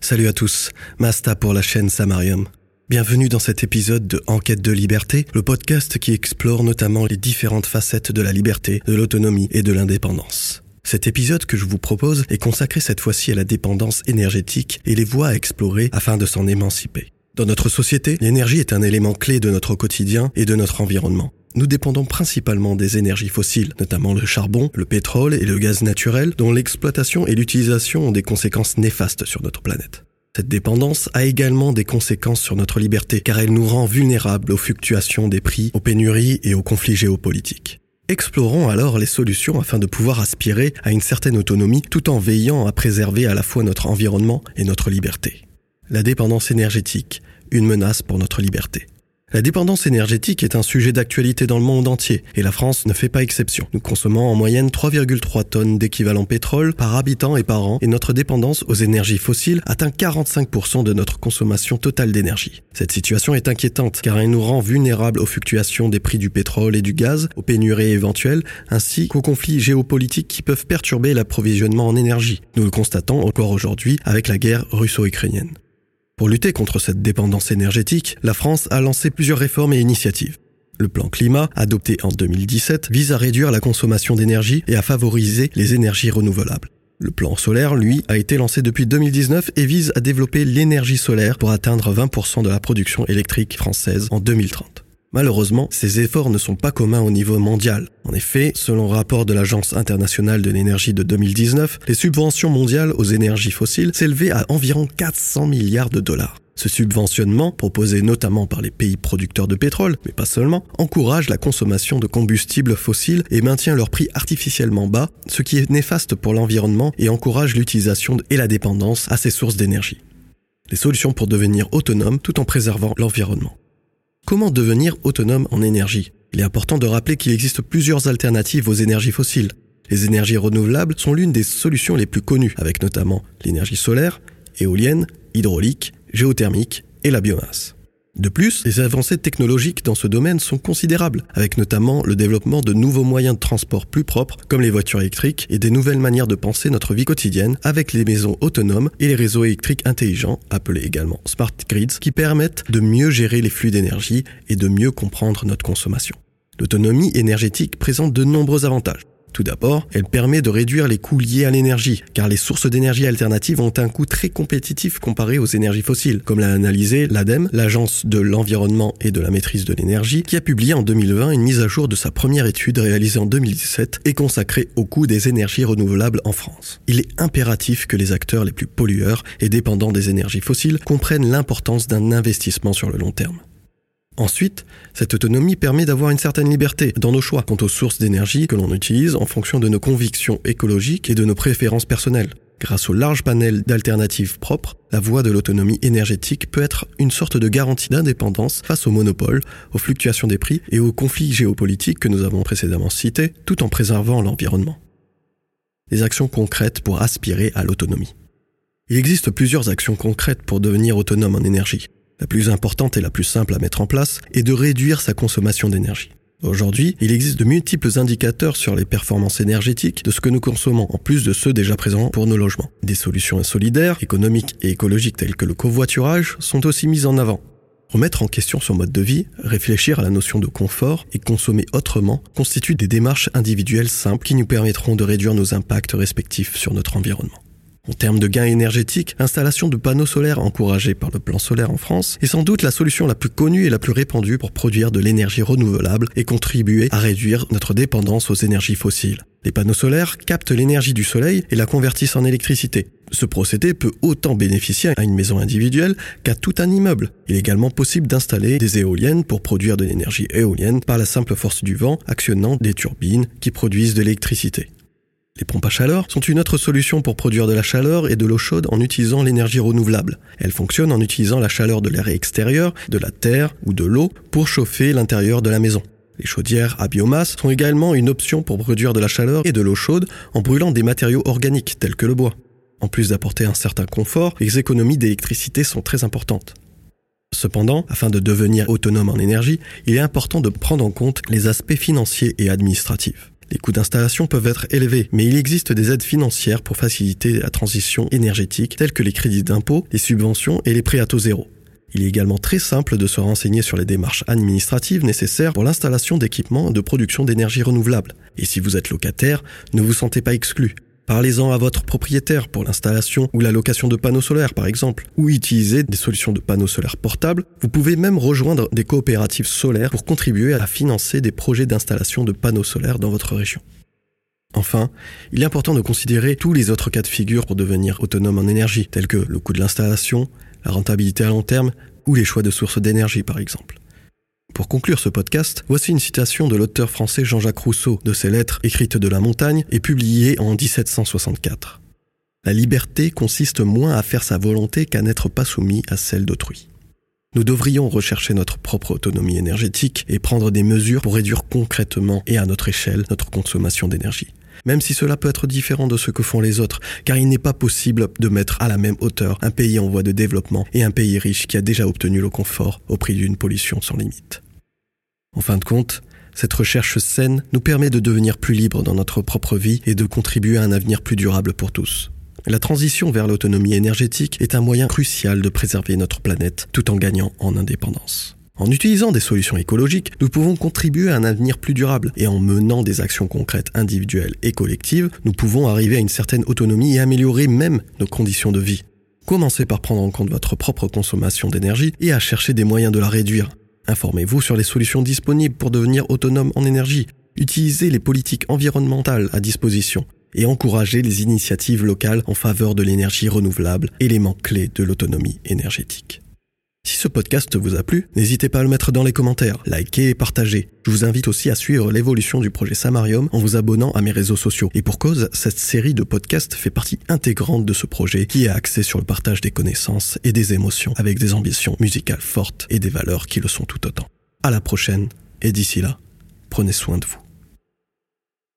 Salut à tous, Masta pour la chaîne Samarium. Bienvenue dans cet épisode de Enquête de liberté, le podcast qui explore notamment les différentes facettes de la liberté, de l'autonomie et de l'indépendance. Cet épisode que je vous propose est consacré cette fois-ci à la dépendance énergétique et les voies à explorer afin de s'en émanciper. Dans notre société, l'énergie est un élément clé de notre quotidien et de notre environnement. Nous dépendons principalement des énergies fossiles, notamment le charbon, le pétrole et le gaz naturel, dont l'exploitation et l'utilisation ont des conséquences néfastes sur notre planète. Cette dépendance a également des conséquences sur notre liberté, car elle nous rend vulnérables aux fluctuations des prix, aux pénuries et aux conflits géopolitiques. Explorons alors les solutions afin de pouvoir aspirer à une certaine autonomie tout en veillant à préserver à la fois notre environnement et notre liberté. La dépendance énergétique, une menace pour notre liberté. La dépendance énergétique est un sujet d'actualité dans le monde entier et la France ne fait pas exception. Nous consommons en moyenne 3,3 tonnes d'équivalent pétrole par habitant et par an et notre dépendance aux énergies fossiles atteint 45% de notre consommation totale d'énergie. Cette situation est inquiétante car elle nous rend vulnérables aux fluctuations des prix du pétrole et du gaz, aux pénuries éventuelles ainsi qu'aux conflits géopolitiques qui peuvent perturber l'approvisionnement en énergie. Nous le constatons encore aujourd'hui avec la guerre russo-ukrainienne. Pour lutter contre cette dépendance énergétique, la France a lancé plusieurs réformes et initiatives. Le plan climat, adopté en 2017, vise à réduire la consommation d'énergie et à favoriser les énergies renouvelables. Le plan solaire, lui, a été lancé depuis 2019 et vise à développer l'énergie solaire pour atteindre 20% de la production électrique française en 2030. Malheureusement, ces efforts ne sont pas communs au niveau mondial. En effet, selon le rapport de l'Agence internationale de l'énergie de 2019, les subventions mondiales aux énergies fossiles s'élevaient à environ 400 milliards de dollars. Ce subventionnement, proposé notamment par les pays producteurs de pétrole, mais pas seulement, encourage la consommation de combustibles fossiles et maintient leur prix artificiellement bas, ce qui est néfaste pour l'environnement et encourage l'utilisation et la dépendance à ces sources d'énergie. Les solutions pour devenir autonome tout en préservant l'environnement. Comment devenir autonome en énergie? Il est important de rappeler qu'il existe plusieurs alternatives aux énergies fossiles. Les énergies renouvelables sont l'une des solutions les plus connues, avec notamment l'énergie solaire, éolienne, hydraulique, géothermique et la biomasse. De plus, les avancées technologiques dans ce domaine sont considérables, avec notamment le développement de nouveaux moyens de transport plus propres, comme les voitures électriques, et des nouvelles manières de penser notre vie quotidienne, avec les maisons autonomes et les réseaux électriques intelligents, appelés également smart grids, qui permettent de mieux gérer les flux d'énergie et de mieux comprendre notre consommation. L'autonomie énergétique présente de nombreux avantages. Tout d'abord, elle permet de réduire les coûts liés à l'énergie, car les sources d'énergie alternatives ont un coût très compétitif comparé aux énergies fossiles, comme l'a analysé l'ADEME, l'Agence de l'environnement et de la maîtrise de l'énergie, qui a publié en 2020 une mise à jour de sa première étude réalisée en 2017 et consacrée au coût des énergies renouvelables en France. Il est impératif que les acteurs les plus pollueurs et dépendants des énergies fossiles comprennent l'importance d'un investissement sur le long terme. Ensuite, cette autonomie permet d'avoir une certaine liberté dans nos choix quant aux sources d'énergie que l'on utilise en fonction de nos convictions écologiques et de nos préférences personnelles. Grâce au large panel d'alternatives propres, la voie de l'autonomie énergétique peut être une sorte de garantie d'indépendance face aux monopoles, aux fluctuations des prix et aux conflits géopolitiques que nous avons précédemment cités, tout en préservant l'environnement. Des actions concrètes pour aspirer à l'autonomie. Il existe plusieurs actions concrètes pour devenir autonome en énergie la plus importante et la plus simple à mettre en place, est de réduire sa consommation d'énergie. Aujourd'hui, il existe de multiples indicateurs sur les performances énergétiques de ce que nous consommons, en plus de ceux déjà présents pour nos logements. Des solutions solidaires, économiques et écologiques telles que le covoiturage sont aussi mises en avant. Remettre en question son mode de vie, réfléchir à la notion de confort et consommer autrement constituent des démarches individuelles simples qui nous permettront de réduire nos impacts respectifs sur notre environnement. En termes de gains énergétiques, l'installation de panneaux solaires encouragés par le plan solaire en France est sans doute la solution la plus connue et la plus répandue pour produire de l'énergie renouvelable et contribuer à réduire notre dépendance aux énergies fossiles. Les panneaux solaires captent l'énergie du soleil et la convertissent en électricité. Ce procédé peut autant bénéficier à une maison individuelle qu'à tout un immeuble. Il est également possible d'installer des éoliennes pour produire de l'énergie éolienne par la simple force du vent actionnant des turbines qui produisent de l'électricité. Les pompes à chaleur sont une autre solution pour produire de la chaleur et de l'eau chaude en utilisant l'énergie renouvelable. Elles fonctionnent en utilisant la chaleur de l'air extérieur, de la terre ou de l'eau pour chauffer l'intérieur de la maison. Les chaudières à biomasse sont également une option pour produire de la chaleur et de l'eau chaude en brûlant des matériaux organiques tels que le bois. En plus d'apporter un certain confort, les économies d'électricité sont très importantes. Cependant, afin de devenir autonome en énergie, il est important de prendre en compte les aspects financiers et administratifs. Les coûts d'installation peuvent être élevés, mais il existe des aides financières pour faciliter la transition énergétique, telles que les crédits d'impôt, les subventions et les prêts à taux zéro. Il est également très simple de se renseigner sur les démarches administratives nécessaires pour l'installation d'équipements de production d'énergie renouvelable. Et si vous êtes locataire, ne vous sentez pas exclu. Parlez-en à votre propriétaire pour l'installation ou la location de panneaux solaires par exemple, ou utilisez des solutions de panneaux solaires portables. Vous pouvez même rejoindre des coopératives solaires pour contribuer à financer des projets d'installation de panneaux solaires dans votre région. Enfin, il est important de considérer tous les autres cas de figure pour devenir autonome en énergie, tels que le coût de l'installation, la rentabilité à long terme ou les choix de sources d'énergie par exemple. Pour conclure ce podcast, voici une citation de l'auteur français Jean-Jacques Rousseau de ses lettres écrites de la montagne et publiées en 1764. La liberté consiste moins à faire sa volonté qu'à n'être pas soumis à celle d'autrui. Nous devrions rechercher notre propre autonomie énergétique et prendre des mesures pour réduire concrètement et à notre échelle notre consommation d'énergie. Même si cela peut être différent de ce que font les autres, car il n'est pas possible de mettre à la même hauteur un pays en voie de développement et un pays riche qui a déjà obtenu le confort au prix d'une pollution sans limite. En fin de compte, cette recherche saine nous permet de devenir plus libres dans notre propre vie et de contribuer à un avenir plus durable pour tous. La transition vers l'autonomie énergétique est un moyen crucial de préserver notre planète tout en gagnant en indépendance. En utilisant des solutions écologiques, nous pouvons contribuer à un avenir plus durable et en menant des actions concrètes individuelles et collectives, nous pouvons arriver à une certaine autonomie et améliorer même nos conditions de vie. Commencez par prendre en compte votre propre consommation d'énergie et à chercher des moyens de la réduire. Informez-vous sur les solutions disponibles pour devenir autonome en énergie. Utilisez les politiques environnementales à disposition et encouragez les initiatives locales en faveur de l'énergie renouvelable, élément clé de l'autonomie énergétique. Si ce podcast vous a plu, n'hésitez pas à le mettre dans les commentaires, liker et partager. Je vous invite aussi à suivre l'évolution du projet Samarium en vous abonnant à mes réseaux sociaux. Et pour cause, cette série de podcasts fait partie intégrante de ce projet qui est axé sur le partage des connaissances et des émotions avec des ambitions musicales fortes et des valeurs qui le sont tout autant. À la prochaine et d'ici là, prenez soin de vous.